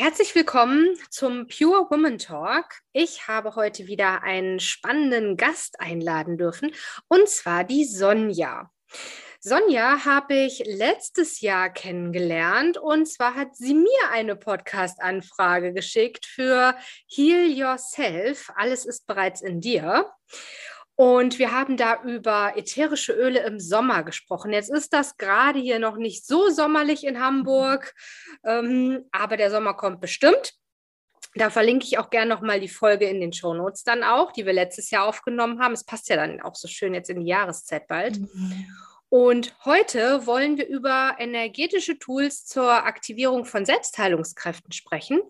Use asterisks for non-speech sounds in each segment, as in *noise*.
Herzlich willkommen zum Pure Woman Talk. Ich habe heute wieder einen spannenden Gast einladen dürfen, und zwar die Sonja. Sonja habe ich letztes Jahr kennengelernt und zwar hat sie mir eine Podcast-Anfrage geschickt für Heal Yourself. Alles ist bereits in dir. Und wir haben da über ätherische Öle im Sommer gesprochen. Jetzt ist das gerade hier noch nicht so sommerlich in Hamburg, ähm, aber der Sommer kommt bestimmt. Da verlinke ich auch gerne nochmal die Folge in den Shownotes dann auch, die wir letztes Jahr aufgenommen haben. Es passt ja dann auch so schön jetzt in die Jahreszeit bald. Mhm. Und heute wollen wir über energetische Tools zur Aktivierung von Selbstheilungskräften sprechen.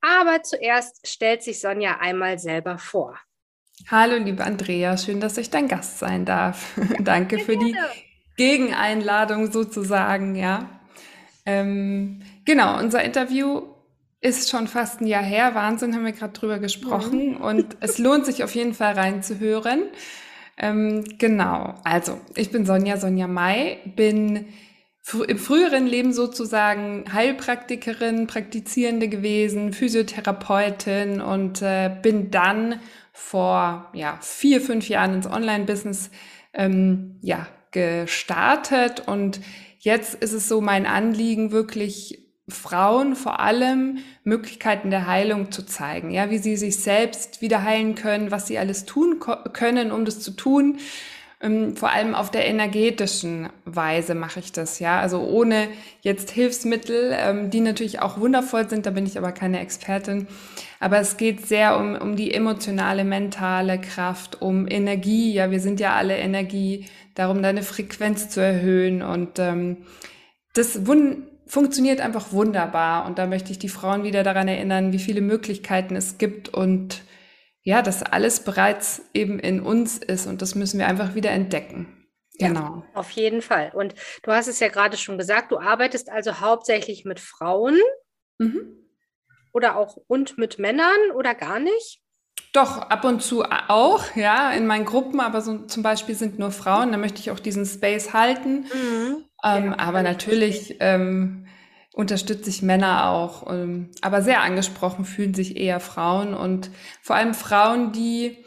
Aber zuerst stellt sich Sonja einmal selber vor. Hallo, liebe Andrea, schön, dass ich dein Gast sein darf. *laughs* Danke für die Gegeneinladung sozusagen, ja. Ähm, genau, unser Interview ist schon fast ein Jahr her. Wahnsinn, haben wir gerade drüber gesprochen. Mhm. *laughs* Und es lohnt sich auf jeden Fall reinzuhören. Ähm, genau, also ich bin Sonja, Sonja Mai, bin im früheren Leben sozusagen Heilpraktikerin, Praktizierende gewesen, Physiotherapeutin und äh, bin dann vor ja, vier, fünf Jahren ins Online-Business ähm, ja, gestartet. Und jetzt ist es so mein Anliegen, wirklich Frauen vor allem Möglichkeiten der Heilung zu zeigen, ja, wie sie sich selbst wieder heilen können, was sie alles tun können, um das zu tun. Ähm, vor allem auf der energetischen Weise mache ich das, ja. Also ohne jetzt Hilfsmittel, ähm, die natürlich auch wundervoll sind, da bin ich aber keine Expertin. Aber es geht sehr um, um die emotionale, mentale Kraft, um Energie. Ja, wir sind ja alle Energie, darum deine Frequenz zu erhöhen. Und ähm, das funktioniert einfach wunderbar. Und da möchte ich die Frauen wieder daran erinnern, wie viele Möglichkeiten es gibt und ja, dass alles bereits eben in uns ist und das müssen wir einfach wieder entdecken. Genau. Ja, auf jeden Fall. Und du hast es ja gerade schon gesagt, du arbeitest also hauptsächlich mit Frauen mhm. oder auch und mit Männern oder gar nicht? Doch, ab und zu auch, ja, in meinen Gruppen, aber so zum Beispiel sind nur Frauen, da möchte ich auch diesen Space halten. Mhm. Ähm, ja, aber natürlich ähm, unterstütze ich Männer auch. Ähm, aber sehr angesprochen fühlen sich eher Frauen und vor allem Frauen, die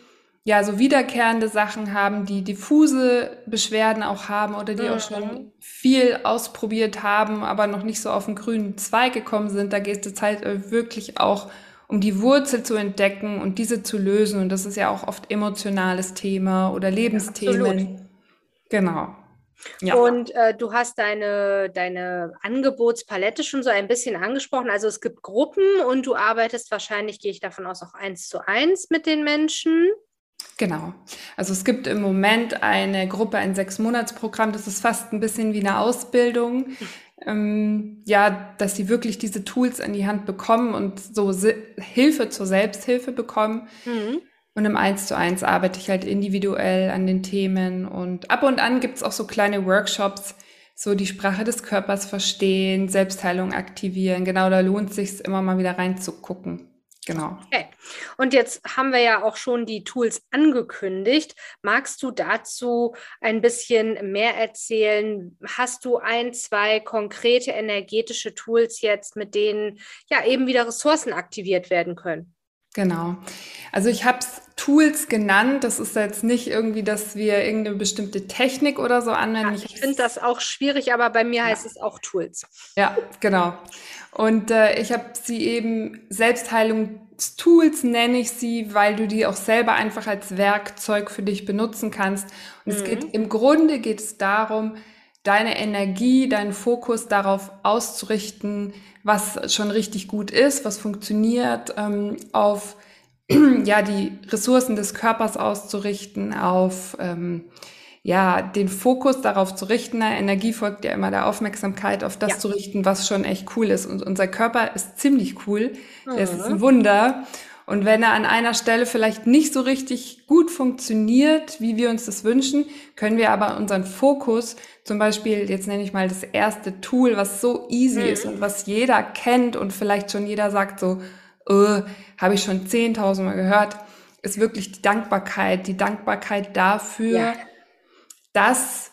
ja so wiederkehrende Sachen haben, die diffuse Beschwerden auch haben oder die mhm. auch schon viel ausprobiert haben, aber noch nicht so auf den grünen Zweig gekommen sind. Da geht es halt wirklich auch um die Wurzel zu entdecken und diese zu lösen. Und das ist ja auch oft emotionales Thema oder Lebensthemen. Ja, genau. Ja. Und äh, du hast deine, deine Angebotspalette schon so ein bisschen angesprochen. Also es gibt Gruppen und du arbeitest wahrscheinlich, gehe ich davon aus, auch eins zu eins mit den Menschen. Genau. Also es gibt im Moment eine Gruppe, ein Sechs-Monats-Programm, das ist fast ein bisschen wie eine Ausbildung. Ähm, ja, dass sie wirklich diese Tools in die Hand bekommen und so Hilfe zur Selbsthilfe bekommen. Mhm. Und im Eins zu eins arbeite ich halt individuell an den Themen und ab und an gibt's auch so kleine Workshops, so die Sprache des Körpers verstehen, Selbstheilung aktivieren. Genau, da lohnt sich immer mal wieder reinzugucken. Genau. Okay. Und jetzt haben wir ja auch schon die Tools angekündigt. Magst du dazu ein bisschen mehr erzählen? Hast du ein, zwei konkrete energetische Tools jetzt, mit denen ja eben wieder Ressourcen aktiviert werden können? Genau. Also ich habe es Tools genannt. Das ist jetzt nicht irgendwie, dass wir irgendeine bestimmte Technik oder so anwenden. Ja, ich finde das auch schwierig, aber bei mir ja. heißt es auch Tools. Ja, genau. Und äh, ich habe sie eben Selbstheilungstools nenne ich sie, weil du die auch selber einfach als Werkzeug für dich benutzen kannst. Und mhm. es geht im Grunde geht es darum, deine Energie, deinen Fokus darauf auszurichten, was schon richtig gut ist, was funktioniert, ähm, auf *clears throat* ja die Ressourcen des Körpers auszurichten, auf ähm, ja, den Fokus darauf zu richten, na, Energie folgt ja immer der Aufmerksamkeit, auf das ja. zu richten, was schon echt cool ist. Und unser Körper ist ziemlich cool. Mhm. ist ein Wunder. Und wenn er an einer Stelle vielleicht nicht so richtig gut funktioniert, wie wir uns das wünschen, können wir aber unseren Fokus, zum Beispiel, jetzt nenne ich mal das erste Tool, was so easy mhm. ist und was jeder kennt und vielleicht schon jeder sagt so, äh, habe ich schon 10.000 Mal gehört, ist wirklich die Dankbarkeit, die Dankbarkeit dafür, ja dass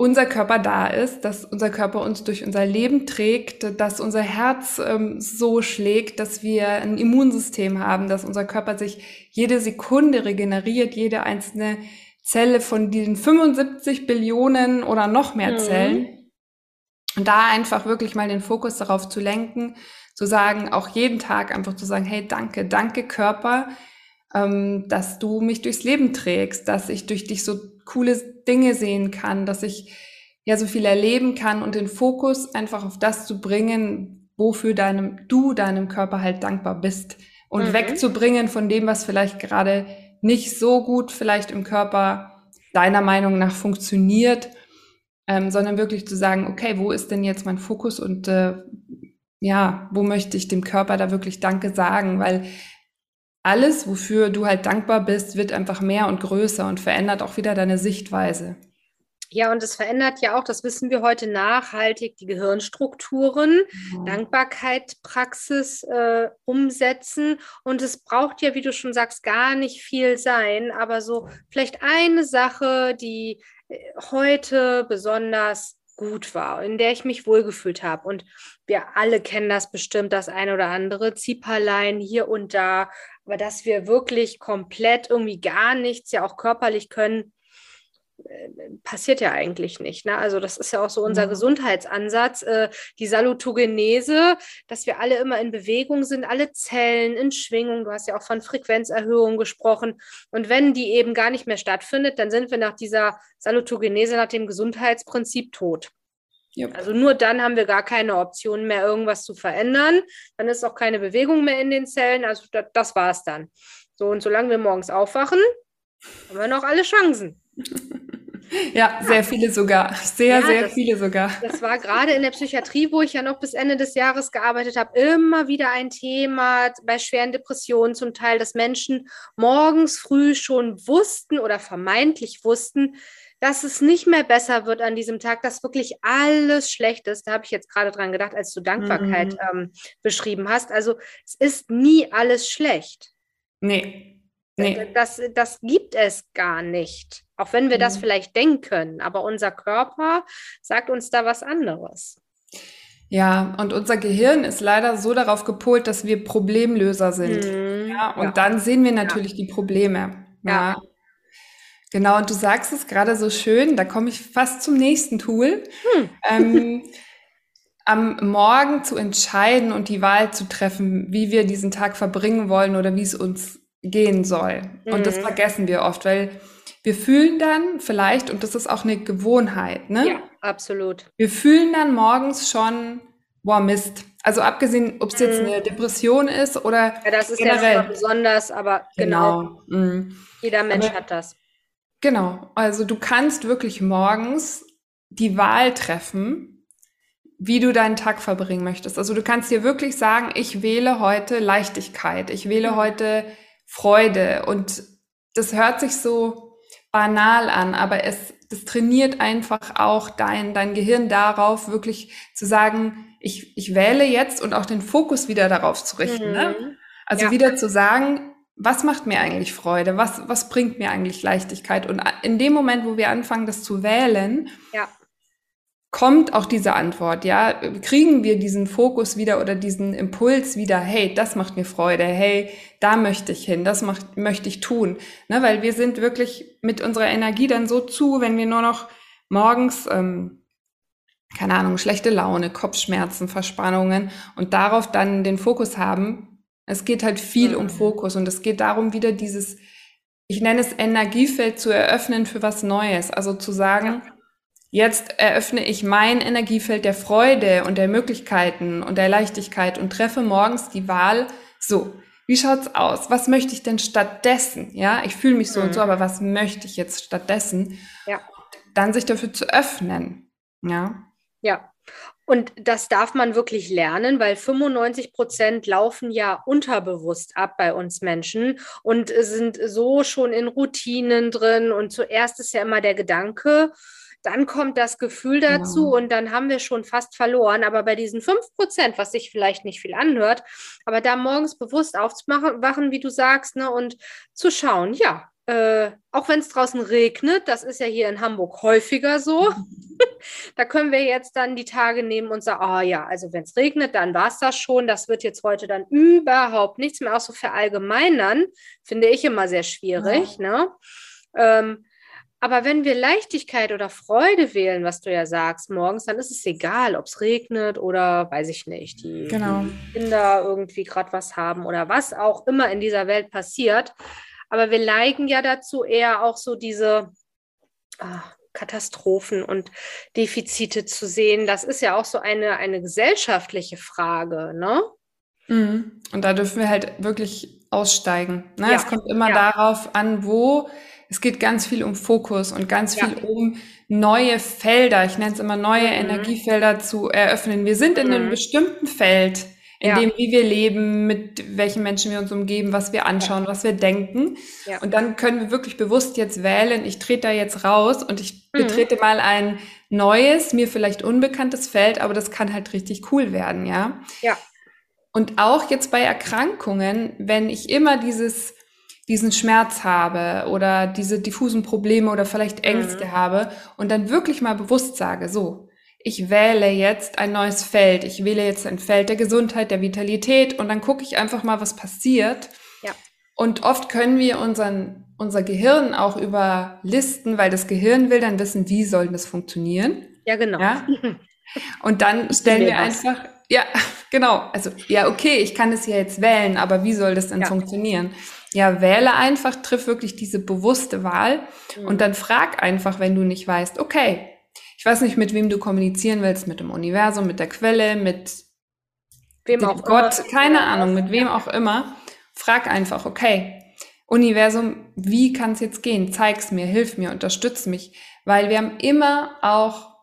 unser Körper da ist, dass unser Körper uns durch unser Leben trägt, dass unser Herz ähm, so schlägt, dass wir ein Immunsystem haben, dass unser Körper sich jede Sekunde regeneriert, jede einzelne Zelle von diesen 75 Billionen oder noch mehr mhm. Zellen. Und da einfach wirklich mal den Fokus darauf zu lenken, zu sagen, auch jeden Tag einfach zu sagen, hey, danke, danke Körper, ähm, dass du mich durchs Leben trägst, dass ich durch dich so coole Dinge sehen kann, dass ich ja so viel erleben kann und den Fokus einfach auf das zu bringen, wofür deinem, du deinem Körper halt dankbar bist und mhm. wegzubringen von dem, was vielleicht gerade nicht so gut vielleicht im Körper deiner Meinung nach funktioniert, ähm, sondern wirklich zu sagen, okay, wo ist denn jetzt mein Fokus und äh, ja, wo möchte ich dem Körper da wirklich Danke sagen, weil alles, wofür du halt dankbar bist, wird einfach mehr und größer und verändert auch wieder deine Sichtweise. Ja, und es verändert ja auch, das wissen wir heute nachhaltig, die Gehirnstrukturen, mhm. Dankbarkeit, Praxis äh, umsetzen. Und es braucht ja, wie du schon sagst, gar nicht viel sein, aber so vielleicht eine Sache, die äh, heute besonders gut war, in der ich mich wohlgefühlt habe. Und wir alle kennen das bestimmt, das ein oder andere Zieperlein hier und da, aber dass wir wirklich komplett irgendwie gar nichts ja auch körperlich können, passiert ja eigentlich nicht. Ne? Also das ist ja auch so unser ja. Gesundheitsansatz, äh, die Salutogenese, dass wir alle immer in Bewegung sind, alle Zellen in Schwingung. Du hast ja auch von Frequenzerhöhung gesprochen. Und wenn die eben gar nicht mehr stattfindet, dann sind wir nach dieser Salutogenese, nach dem Gesundheitsprinzip tot. Yep. Also nur dann haben wir gar keine Option mehr, irgendwas zu verändern. Dann ist auch keine Bewegung mehr in den Zellen. Also das, das war es dann. So, und solange wir morgens aufwachen, haben wir noch alle Chancen. *laughs* Ja, sehr viele sogar. Sehr, ja, sehr das, viele sogar. Das war gerade in der Psychiatrie, wo ich ja noch bis Ende des Jahres gearbeitet habe, immer wieder ein Thema bei schweren Depressionen zum Teil, dass Menschen morgens früh schon wussten oder vermeintlich wussten, dass es nicht mehr besser wird an diesem Tag, dass wirklich alles schlecht ist. Da habe ich jetzt gerade dran gedacht, als du Dankbarkeit mhm. ähm, beschrieben hast. Also es ist nie alles schlecht. Nee. Nee. Das, das gibt es gar nicht. Auch wenn wir mhm. das vielleicht denken, aber unser Körper sagt uns da was anderes. Ja, und unser Gehirn ist leider so darauf gepolt, dass wir Problemlöser sind. Mhm. Ja, und ja. dann sehen wir natürlich ja. die Probleme. Ja. ja. Genau, und du sagst es gerade so schön, da komme ich fast zum nächsten Tool. Hm. Ähm, *laughs* am Morgen zu entscheiden und die Wahl zu treffen, wie wir diesen Tag verbringen wollen oder wie es uns gehen soll. Mhm. Und das mhm. vergessen wir oft, weil wir fühlen dann vielleicht, und das ist auch eine Gewohnheit, ne? Ja, absolut. Wir fühlen dann morgens schon, boah, Mist. Also abgesehen, ob es jetzt mhm. eine Depression ist oder. Ja, das ist generell. ja besonders, aber genau. genau. Mhm. Jeder Mensch aber, hat das. Genau, also du kannst wirklich morgens die Wahl treffen, wie du deinen Tag verbringen möchtest. Also du kannst dir wirklich sagen, ich wähle heute Leichtigkeit, ich wähle mhm. heute Freude und das hört sich so banal an, aber es das trainiert einfach auch dein dein Gehirn darauf wirklich zu sagen, ich ich wähle jetzt und auch den Fokus wieder darauf zu richten, ne? mhm. ne? Also ja. wieder zu sagen, was macht mir eigentlich Freude? Was, was bringt mir eigentlich Leichtigkeit? Und in dem Moment, wo wir anfangen, das zu wählen, ja. Kommt auch diese Antwort, ja? Kriegen wir diesen Fokus wieder oder diesen Impuls wieder, hey, das macht mir Freude, hey, da möchte ich hin, das macht, möchte ich tun. Ne? Weil wir sind wirklich mit unserer Energie dann so zu, wenn wir nur noch morgens, ähm, keine Ahnung, schlechte Laune, Kopfschmerzen, Verspannungen und darauf dann den Fokus haben, es geht halt viel mhm. um Fokus und es geht darum, wieder dieses, ich nenne es Energiefeld zu eröffnen für was Neues. Also zu sagen, ja. Jetzt eröffne ich mein Energiefeld der Freude und der Möglichkeiten und der Leichtigkeit und treffe morgens die Wahl, so, wie schaut's aus? Was möchte ich denn stattdessen? Ja, ich fühle mich so mhm. und so, mhm. aber was möchte ich jetzt stattdessen? Ja. Dann sich dafür zu öffnen. Ja. Ja. Und das darf man wirklich lernen, weil 95 Prozent laufen ja unterbewusst ab bei uns Menschen und sind so schon in Routinen drin. Und zuerst ist ja immer der Gedanke, dann kommt das Gefühl dazu genau. und dann haben wir schon fast verloren. Aber bei diesen 5 Prozent, was sich vielleicht nicht viel anhört, aber da morgens bewusst aufzuwachen, wie du sagst, ne, und zu schauen, ja, äh, auch wenn es draußen regnet, das ist ja hier in Hamburg häufiger so, *laughs* da können wir jetzt dann die Tage nehmen und sagen, ah oh ja, also wenn es regnet, dann war es das schon. Das wird jetzt heute dann überhaupt nichts mehr auch so verallgemeinern, finde ich immer sehr schwierig. Ja. Ne? Ähm, aber wenn wir Leichtigkeit oder Freude wählen, was du ja sagst, morgens, dann ist es egal, ob es regnet oder weiß ich nicht, die, genau. die Kinder irgendwie gerade was haben oder was auch immer in dieser Welt passiert. Aber wir neigen ja dazu, eher auch so diese ach, Katastrophen und Defizite zu sehen. Das ist ja auch so eine, eine gesellschaftliche Frage, ne? Mhm. Und da dürfen wir halt wirklich aussteigen. Ne? Ja. Es kommt immer ja. darauf an, wo. Es geht ganz viel um Fokus und ganz viel ja. um neue Felder. Ich nenne es immer neue mhm. Energiefelder zu eröffnen. Wir sind in mhm. einem bestimmten Feld in ja. dem, wie wir leben, mit welchen Menschen wir uns umgeben, was wir anschauen, ja. was wir denken. Und dann können wir wirklich bewusst jetzt wählen, ich trete da jetzt raus und ich mhm. betrete mal ein neues, mir vielleicht unbekanntes Feld, aber das kann halt richtig cool werden, ja. Ja. Und auch jetzt bei Erkrankungen, wenn ich immer dieses diesen Schmerz habe oder diese diffusen Probleme oder vielleicht Ängste mhm. habe und dann wirklich mal bewusst sage, so, ich wähle jetzt ein neues Feld. Ich wähle jetzt ein Feld der Gesundheit, der Vitalität und dann gucke ich einfach mal, was passiert. Ja. Und oft können wir unseren, unser Gehirn auch überlisten, weil das Gehirn will dann wissen, wie soll das funktionieren. Ja, genau. Ja? *laughs* Und dann stellen wir einfach, ja, *laughs* genau. Also, ja, okay, ich kann es ja jetzt wählen, aber wie soll das denn ja. funktionieren? Ja, wähle einfach, triff wirklich diese bewusste Wahl mhm. und dann frag einfach, wenn du nicht weißt, okay, ich weiß nicht, mit wem du kommunizieren willst, mit dem Universum, mit der Quelle, mit wem auch Gott, immer. keine Ahnung, mit wem auch immer. Frag einfach, okay, Universum, wie kann es jetzt gehen? Zeig's mir, hilf mir, unterstütz mich, weil wir haben immer auch,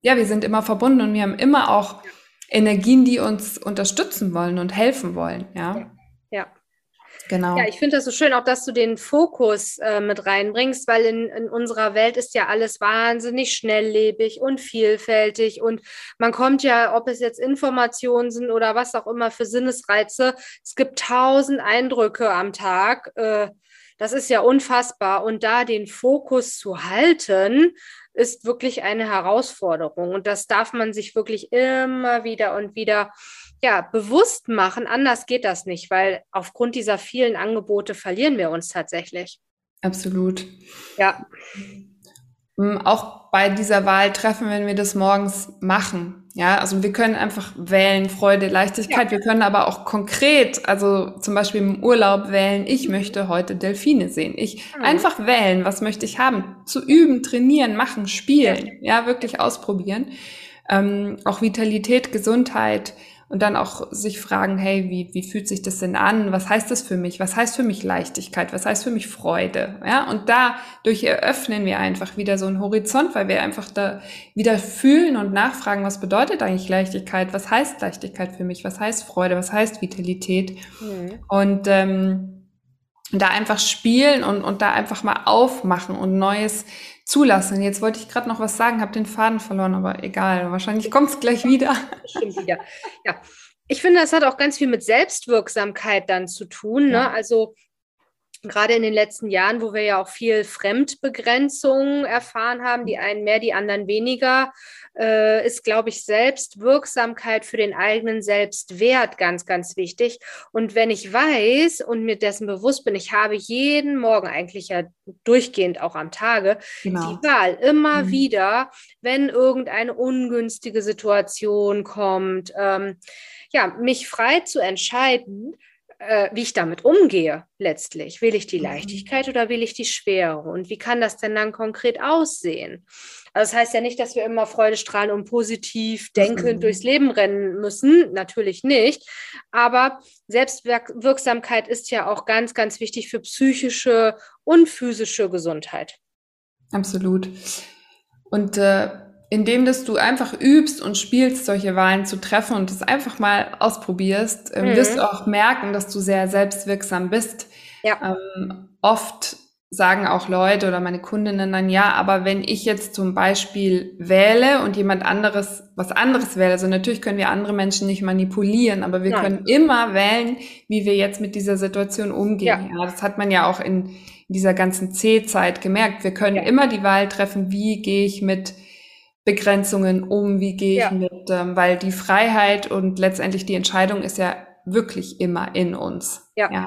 ja, wir sind immer verbunden und wir haben immer auch Energien, die uns unterstützen wollen und helfen wollen, ja. Genau. Ja, ich finde das so schön, auch dass du den Fokus äh, mit reinbringst, weil in, in unserer Welt ist ja alles wahnsinnig schnelllebig und vielfältig und man kommt ja, ob es jetzt Informationen sind oder was auch immer für Sinnesreize, es gibt tausend Eindrücke am Tag. Äh, das ist ja unfassbar und da den Fokus zu halten, ist wirklich eine Herausforderung und das darf man sich wirklich immer wieder und wieder ja, bewusst machen. Anders geht das nicht, weil aufgrund dieser vielen Angebote verlieren wir uns tatsächlich. Absolut. Ja. Mm, auch bei dieser Wahl treffen, wenn wir das morgens machen. Ja, also wir können einfach wählen, Freude, Leichtigkeit. Ja. Wir können aber auch konkret, also zum Beispiel im Urlaub wählen, ich möchte heute Delfine sehen. Ich mhm. einfach wählen, was möchte ich haben? Zu üben, trainieren, machen, spielen. Ja, ja wirklich ausprobieren. Ähm, auch Vitalität, Gesundheit, und dann auch sich fragen, hey, wie, wie fühlt sich das denn an? Was heißt das für mich? Was heißt für mich Leichtigkeit? Was heißt für mich Freude? Ja, und dadurch eröffnen wir einfach wieder so einen Horizont, weil wir einfach da wieder fühlen und nachfragen, was bedeutet eigentlich Leichtigkeit? Was heißt Leichtigkeit für mich? Was heißt Freude? Was heißt Vitalität? Mhm. Und ähm, da einfach spielen und, und da einfach mal aufmachen und Neues zulassen. Jetzt wollte ich gerade noch was sagen, habe den Faden verloren, aber egal, wahrscheinlich kommt es gleich wieder. *laughs* Stimmt wieder. Ja. ich finde, das hat auch ganz viel mit Selbstwirksamkeit dann zu tun. Ne? Ja. Also gerade in den letzten Jahren, wo wir ja auch viel Fremdbegrenzung erfahren haben, die einen mehr, die anderen weniger, äh, ist, glaube ich, Selbstwirksamkeit für den eigenen Selbstwert ganz, ganz wichtig. Und wenn ich weiß und mir dessen bewusst bin, ich habe jeden Morgen eigentlich ja durchgehend auch am Tage genau. die Wahl immer mhm. wieder, wenn irgendeine ungünstige Situation kommt, ähm, ja, mich frei zu entscheiden, äh, wie ich damit umgehe letztlich. Will ich die mhm. Leichtigkeit oder will ich die Schwere? Und wie kann das denn dann konkret aussehen? Also das heißt ja nicht, dass wir immer freudestrahlend und positiv denkend mhm. durchs Leben rennen müssen. Natürlich nicht. Aber Selbstwirksamkeit ist ja auch ganz, ganz wichtig für psychische und physische Gesundheit. Absolut. Und äh, indem dass du einfach übst und spielst, solche Wahlen zu treffen und das einfach mal ausprobierst, ähm, mhm. wirst du auch merken, dass du sehr selbstwirksam bist. Ja. Ähm, oft sagen auch Leute oder meine Kundinnen dann, ja, aber wenn ich jetzt zum Beispiel wähle und jemand anderes was anderes wähle, also natürlich können wir andere Menschen nicht manipulieren, aber wir Nein. können immer wählen, wie wir jetzt mit dieser Situation umgehen. Ja. ja das hat man ja auch in, dieser ganzen C-Zeit gemerkt. Wir können ja. immer die Wahl treffen, wie gehe ich mit Begrenzungen um, wie gehe ich ja. mit, ähm, weil die Freiheit und letztendlich die Entscheidung ist ja wirklich immer in uns. Ja. ja.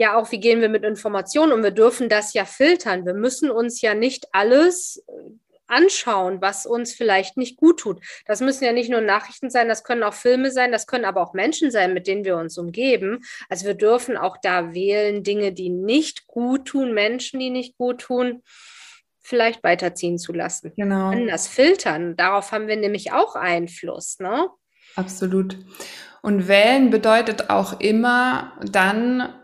Ja, auch wie gehen wir mit Informationen und wir dürfen das ja filtern. Wir müssen uns ja nicht alles äh, anschauen, was uns vielleicht nicht gut tut. Das müssen ja nicht nur Nachrichten sein, das können auch Filme sein, das können aber auch Menschen sein, mit denen wir uns umgeben. Also wir dürfen auch da wählen Dinge, die nicht gut tun, Menschen, die nicht gut tun vielleicht weiterziehen zu lassen. Genau. Das filtern. Darauf haben wir nämlich auch Einfluss, ne? Absolut. Und wählen bedeutet auch immer dann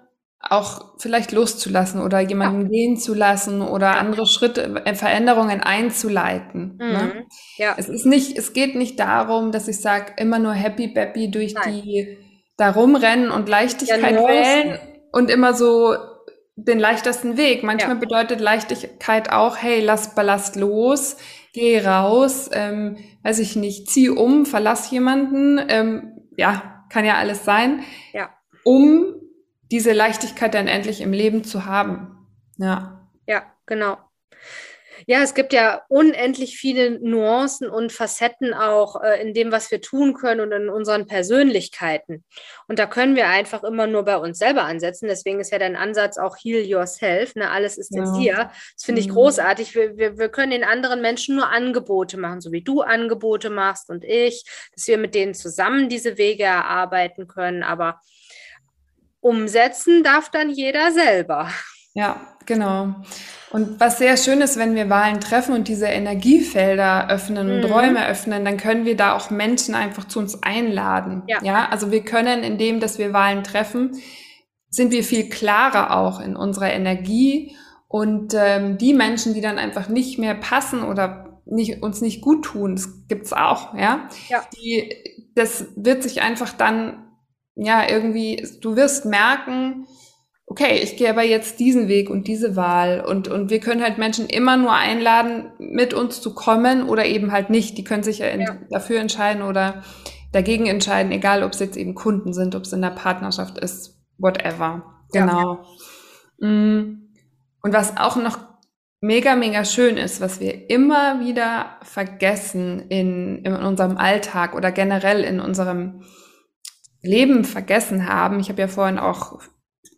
auch vielleicht loszulassen oder jemanden ja. gehen zu lassen oder andere Schritte, äh, Veränderungen einzuleiten. Ne? Mhm. Ne? Ja. Es ist nicht, es geht nicht darum, dass ich sage, immer nur happy bappy durch Nein. die da rumrennen und Leichtigkeit ja, wählen und immer so den leichtesten Weg. Manchmal ja. bedeutet Leichtigkeit auch, hey, lass Ballast los, geh raus, ähm, weiß ich nicht, zieh um, verlass jemanden, ähm, ja, kann ja alles sein, ja. um diese Leichtigkeit dann endlich im Leben zu haben. Ja. Ja, genau. Ja, es gibt ja unendlich viele Nuancen und Facetten auch äh, in dem, was wir tun können und in unseren Persönlichkeiten. Und da können wir einfach immer nur bei uns selber ansetzen. Deswegen ist ja dein Ansatz auch Heal Yourself. Ne? Alles ist ja. in dir. Das finde ich mhm. großartig. Wir, wir, wir können den anderen Menschen nur Angebote machen, so wie du Angebote machst und ich, dass wir mit denen zusammen diese Wege erarbeiten können. Aber umsetzen darf dann jeder selber. Ja, genau. Und was sehr schön ist, wenn wir Wahlen treffen und diese Energiefelder öffnen und mhm. Räume öffnen, dann können wir da auch Menschen einfach zu uns einladen. Ja. ja, also wir können, indem, dass wir Wahlen treffen, sind wir viel klarer auch in unserer Energie und ähm, die Menschen, die dann einfach nicht mehr passen oder nicht, uns nicht gut tun, das gibt's auch, ja. ja. Die, das wird sich einfach dann, ja, irgendwie, du wirst merken, okay, ich gehe aber jetzt diesen Weg und diese Wahl und, und wir können halt Menschen immer nur einladen, mit uns zu kommen oder eben halt nicht. Die können sich ja, ja. dafür entscheiden oder dagegen entscheiden, egal ob es jetzt eben Kunden sind, ob es in der Partnerschaft ist, whatever. Genau. Ja. Mm. Und was auch noch mega, mega schön ist, was wir immer wieder vergessen in, in unserem Alltag oder generell in unserem Leben vergessen haben. Ich habe ja vorhin auch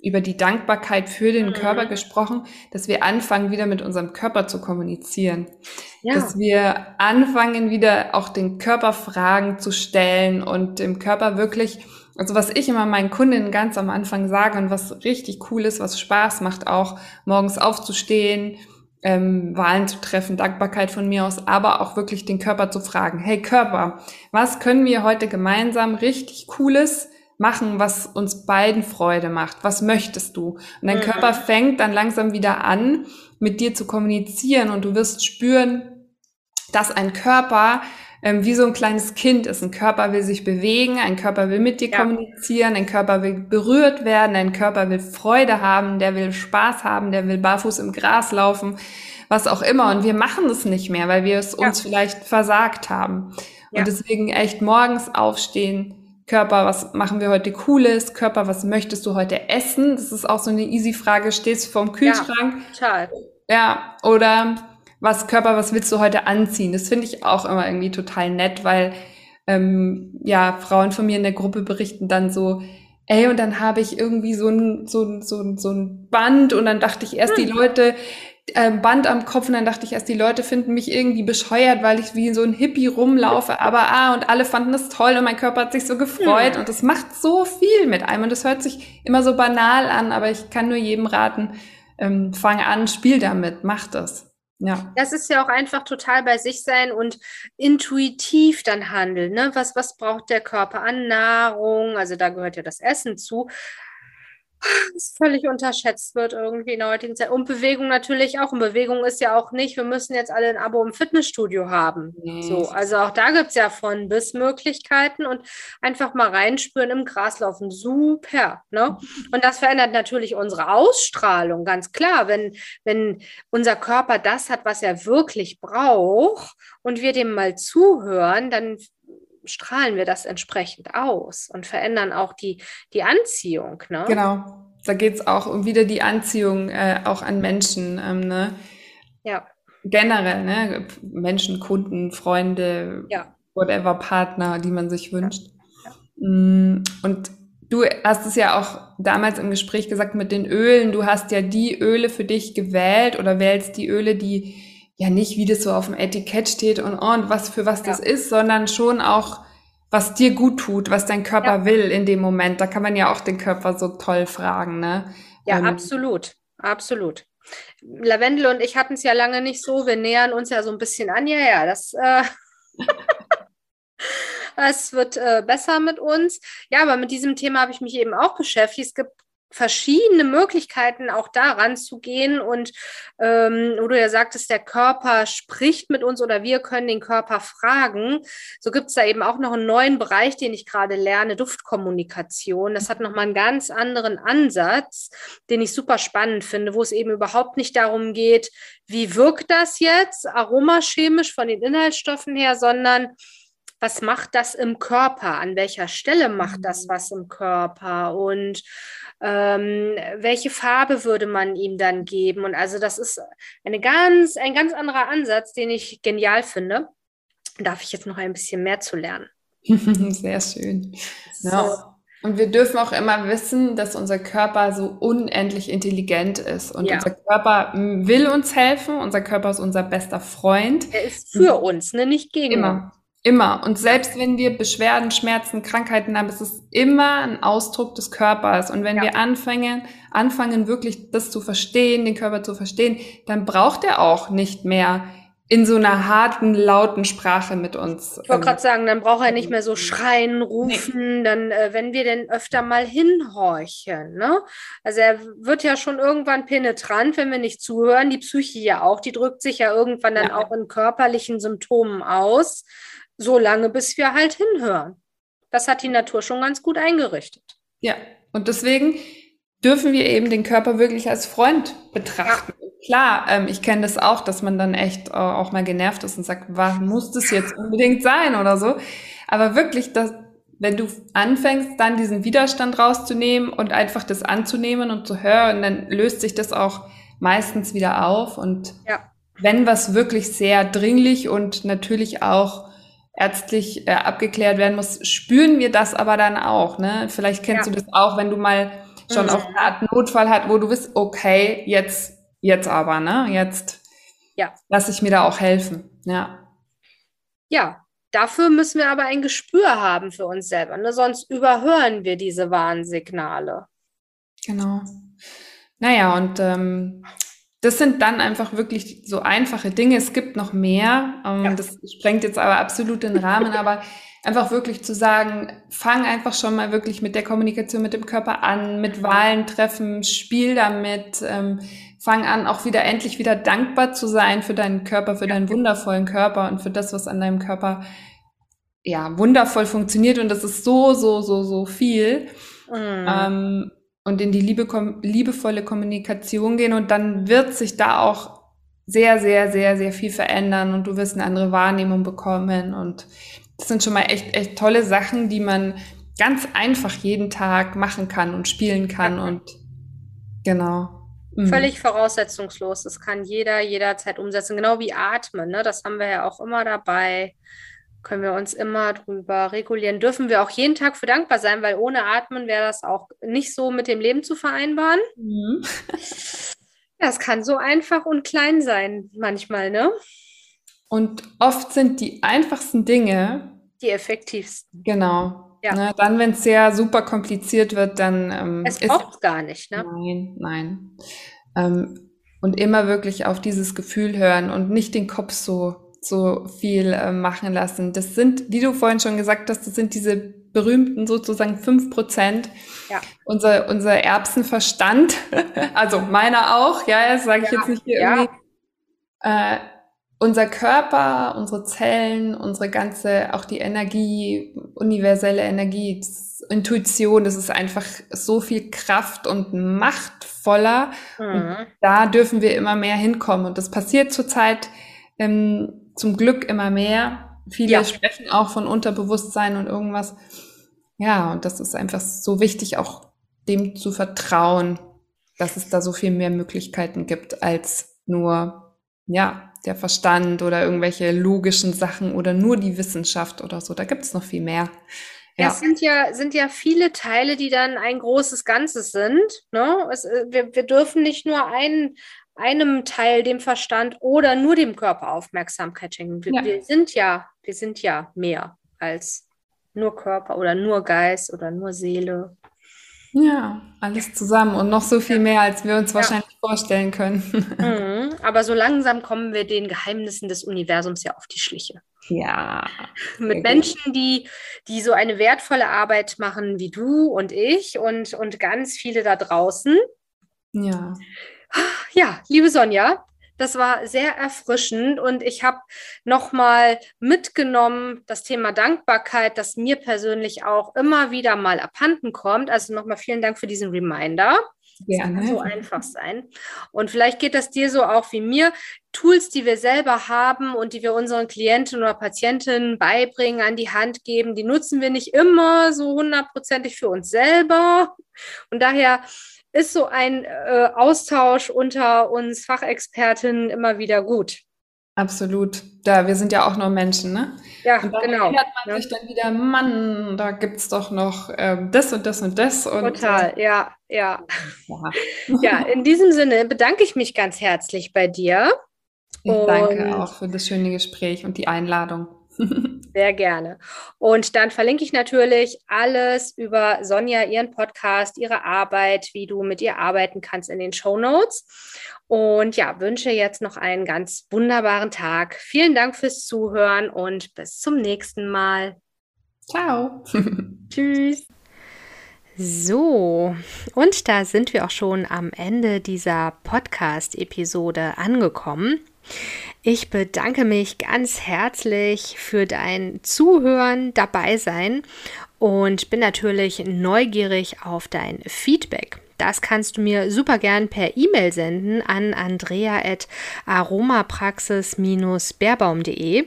über die Dankbarkeit für den mhm. Körper gesprochen, dass wir anfangen, wieder mit unserem Körper zu kommunizieren. Ja. Dass wir anfangen, wieder auch den Körper Fragen zu stellen und dem Körper wirklich, also was ich immer meinen Kundinnen ganz am Anfang sage und was richtig cool ist, was Spaß macht, auch morgens aufzustehen, ähm, Wahlen zu treffen, Dankbarkeit von mir aus, aber auch wirklich den Körper zu fragen, hey Körper, was können wir heute gemeinsam richtig Cooles machen, was uns beiden Freude macht. Was möchtest du? Und dein mhm. Körper fängt dann langsam wieder an, mit dir zu kommunizieren und du wirst spüren, dass ein Körper ähm, wie so ein kleines Kind ist. Ein Körper will sich bewegen, ein Körper will mit dir ja. kommunizieren, ein Körper will berührt werden, ein Körper will Freude haben, der will Spaß haben, der will barfuß im Gras laufen, was auch immer. Und wir machen es nicht mehr, weil wir es ja. uns vielleicht versagt haben. Ja. Und deswegen echt morgens aufstehen, Körper, was machen wir heute Cooles? Körper, was möchtest du heute essen? Das ist auch so eine easy Frage. Stehst du vorm Kühlschrank? Ja, total. Ja, oder was Körper, was willst du heute anziehen? Das finde ich auch immer irgendwie total nett, weil ähm, ja, Frauen von mir in der Gruppe berichten dann so, ey, und dann habe ich irgendwie so ein, so, ein, so, ein, so ein Band und dann dachte ich erst, die hm. Leute, äh, Band am Kopf und dann dachte ich erst, die Leute finden mich irgendwie bescheuert, weil ich wie so ein Hippie rumlaufe, aber ah, und alle fanden das toll und mein Körper hat sich so gefreut ja. und das macht so viel mit einem und das hört sich immer so banal an, aber ich kann nur jedem raten, ähm, fang an, spiel damit, mach das. Ja. Das ist ja auch einfach total bei sich sein und intuitiv dann handeln. Ne? Was, was braucht der Körper an Nahrung? Also da gehört ja das Essen zu das völlig unterschätzt wird irgendwie in der heutigen Zeit. Und Bewegung natürlich auch. Und Bewegung ist ja auch nicht, wir müssen jetzt alle ein Abo im Fitnessstudio haben. Mhm. So, also auch da gibt es ja von bis Möglichkeiten und einfach mal reinspüren im Graslaufen. Super. Ne? *laughs* Und das verändert natürlich unsere Ausstrahlung, ganz klar. Wenn, wenn unser Körper das hat, was er wirklich braucht und wir dem mal zuhören, dann strahlen wir das entsprechend aus und verändern auch die, die Anziehung. Ne? Genau. Da geht es auch um wieder die Anziehung äh, auch an Menschen. Ähm, ne? Ja. Generell, ne? Menschen, Kunden, Freunde, ja. whatever, Partner, die man sich wünscht. Ja. Ja. Mm, und du hast es ja auch damals im Gespräch gesagt mit den Ölen. Du hast ja die Öle für dich gewählt oder wählst die Öle, die ja nicht, wie das so auf dem Etikett steht und, oh, und was für was ja. das ist, sondern schon auch, was dir gut tut, was dein Körper ja. will in dem Moment. Da kann man ja auch den Körper so toll fragen, ne? Ja, ähm, absolut, absolut. Lavendel und ich hatten es ja lange nicht so. Wir nähern uns ja so ein bisschen an. Ja, ja, das. Äh *laughs* es wird äh, besser mit uns. Ja, aber mit diesem Thema habe ich mich eben auch beschäftigt. Es gibt verschiedene Möglichkeiten, auch daran zu gehen. Und ähm, wo du ja sagtest, der Körper spricht mit uns oder wir können den Körper fragen. So gibt es da eben auch noch einen neuen Bereich, den ich gerade lerne, Duftkommunikation. Das hat nochmal einen ganz anderen Ansatz, den ich super spannend finde, wo es eben überhaupt nicht darum geht, wie wirkt das jetzt aromachemisch von den Inhaltsstoffen her, sondern was macht das im Körper? An welcher Stelle macht das mhm. was im Körper? Und ähm, welche Farbe würde man ihm dann geben? Und also das ist eine ganz, ein ganz anderer Ansatz, den ich genial finde. Darf ich jetzt noch ein bisschen mehr zu lernen. *laughs* Sehr schön. So. Ja. Und wir dürfen auch immer wissen, dass unser Körper so unendlich intelligent ist. Und ja. unser Körper will uns helfen. Unser Körper ist unser bester Freund. Er ist für uns, ne? nicht gegen immer. uns. Immer. Und selbst wenn wir Beschwerden, Schmerzen, Krankheiten haben, ist es immer ein Ausdruck des Körpers. Und wenn ja. wir anfangen, anfangen, wirklich das zu verstehen, den Körper zu verstehen, dann braucht er auch nicht mehr in so einer harten, lauten Sprache mit uns. Ich wollte gerade sagen, dann braucht er nicht mehr so schreien, rufen, nee. dann, äh, wenn wir denn öfter mal hinhorchen. Ne? Also er wird ja schon irgendwann penetrant, wenn wir nicht zuhören. Die Psyche ja auch, die drückt sich ja irgendwann dann ja. auch in körperlichen Symptomen aus so lange, bis wir halt hinhören. Das hat die Natur schon ganz gut eingerichtet. Ja, und deswegen dürfen wir eben den Körper wirklich als Freund betrachten. Ja. Klar, ähm, ich kenne das auch, dass man dann echt äh, auch mal genervt ist und sagt, was muss das jetzt unbedingt sein oder so. Aber wirklich, dass, wenn du anfängst, dann diesen Widerstand rauszunehmen und einfach das anzunehmen und zu hören, dann löst sich das auch meistens wieder auf. Und ja. wenn was wirklich sehr dringlich und natürlich auch ärztlich äh, abgeklärt werden muss, spüren wir das aber dann auch. Ne? Vielleicht kennst ja. du das auch, wenn du mal schon mhm. auf eine Art Notfall hat, wo du bist, okay, jetzt, jetzt aber, ne? Jetzt ja. lass ich mir da auch helfen. Ja. Ja, dafür müssen wir aber ein Gespür haben für uns selber. Ne? Sonst überhören wir diese Warnsignale. Genau. Naja, und ähm, das sind dann einfach wirklich so einfache Dinge. Es gibt noch mehr. Ähm, ja. Das sprengt jetzt aber absolut den Rahmen, aber einfach wirklich zu sagen, fang einfach schon mal wirklich mit der Kommunikation mit dem Körper an, mit Wahlen treffen, spiel damit, ähm, fang an, auch wieder endlich wieder dankbar zu sein für deinen Körper, für deinen wundervollen Körper und für das, was an deinem Körper ja wundervoll funktioniert. Und das ist so, so, so, so viel. Mhm. Ähm, und in die liebe, liebevolle Kommunikation gehen und dann wird sich da auch sehr, sehr, sehr, sehr viel verändern und du wirst eine andere Wahrnehmung bekommen und das sind schon mal echt, echt tolle Sachen, die man ganz einfach jeden Tag machen kann und spielen kann und genau. Mhm. Völlig voraussetzungslos. Das kann jeder jederzeit umsetzen, genau wie Atmen. Ne? Das haben wir ja auch immer dabei. Können wir uns immer drüber regulieren. Dürfen wir auch jeden Tag für dankbar sein, weil ohne Atmen wäre das auch nicht so mit dem Leben zu vereinbaren. Mhm. *laughs* Ja, es kann so einfach und klein sein manchmal, ne? Und oft sind die einfachsten Dinge die effektivsten. Genau. Ja. Ne, dann, wenn es sehr super kompliziert wird, dann. Ähm, es braucht gar nicht, ne? Nein, nein. Ähm, und immer wirklich auf dieses Gefühl hören und nicht den Kopf so, so viel äh, machen lassen. Das sind, wie du vorhin schon gesagt hast, das sind diese berühmten sozusagen fünf Prozent. Ja. Unser, unser Erbsenverstand, *laughs* also meiner auch, ja, das sage ich ja. jetzt nicht hier ja. irgendwie. Äh, unser Körper, unsere Zellen, unsere ganze, auch die Energie, universelle Energie, Intuition, das ist einfach so viel Kraft und machtvoller. Mhm. Und da dürfen wir immer mehr hinkommen. Und das passiert zurzeit ähm, zum Glück immer mehr. Viele ja. sprechen auch von Unterbewusstsein und irgendwas. Ja, und das ist einfach so wichtig, auch dem zu vertrauen, dass es da so viel mehr Möglichkeiten gibt als nur, ja, der Verstand oder irgendwelche logischen Sachen oder nur die Wissenschaft oder so. Da gibt es noch viel mehr. Ja. Es sind ja, sind ja viele Teile, die dann ein großes Ganzes sind. Ne? Es, äh, wir, wir dürfen nicht nur einen, einem Teil, dem Verstand oder nur dem Körper Aufmerksamkeit schenken. Wir, ja. wir sind ja, wir sind ja mehr als nur Körper oder nur Geist oder nur Seele. Ja, alles zusammen und noch so viel mehr, als wir uns ja. wahrscheinlich vorstellen können. *laughs* Mhm, aber so langsam kommen wir den Geheimnissen des Universums ja auf die Schliche. Ja. *laughs* Mit Menschen, die, die so eine wertvolle Arbeit machen wie du und ich und, und ganz viele da draußen. Ja. Ja, liebe Sonja, das war sehr erfrischend und ich habe nochmal mitgenommen das Thema Dankbarkeit, das mir persönlich auch immer wieder mal abhanden kommt. Also nochmal vielen Dank für diesen Reminder. Gerne. kann so einfach sein. Und vielleicht geht das dir so auch wie mir. Tools, die wir selber haben und die wir unseren Klienten oder Patientinnen beibringen, an die Hand geben, die nutzen wir nicht immer so hundertprozentig für uns selber. Und daher ist so ein äh, Austausch unter uns Fachexpertinnen immer wieder gut. Absolut. Da, wir sind ja auch nur Menschen, ne? Ja, und dann genau. erinnert man ja. sich dann wieder, Mann, da gibt es doch noch ähm, das und das und das. Und, Total, äh, ja, ja, ja. Ja, in diesem Sinne bedanke ich mich ganz herzlich bei dir. Ich danke auch für das schöne Gespräch und die Einladung. *laughs* Sehr gerne. Und dann verlinke ich natürlich alles über Sonja, ihren Podcast, ihre Arbeit, wie du mit ihr arbeiten kannst in den Show Notes. Und ja, wünsche jetzt noch einen ganz wunderbaren Tag. Vielen Dank fürs Zuhören und bis zum nächsten Mal. Ciao. *laughs* Tschüss. So, und da sind wir auch schon am Ende dieser Podcast-Episode angekommen. Ich bedanke mich ganz herzlich für dein Zuhören, dabei sein und bin natürlich neugierig auf dein Feedback. Das kannst du mir super gern per E-Mail senden an andrea.aromapraxis-beerbaum.de.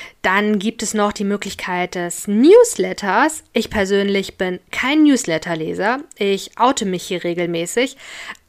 Dann gibt es noch die Möglichkeit des Newsletters. Ich persönlich bin kein Newsletterleser. Ich oute mich hier regelmäßig.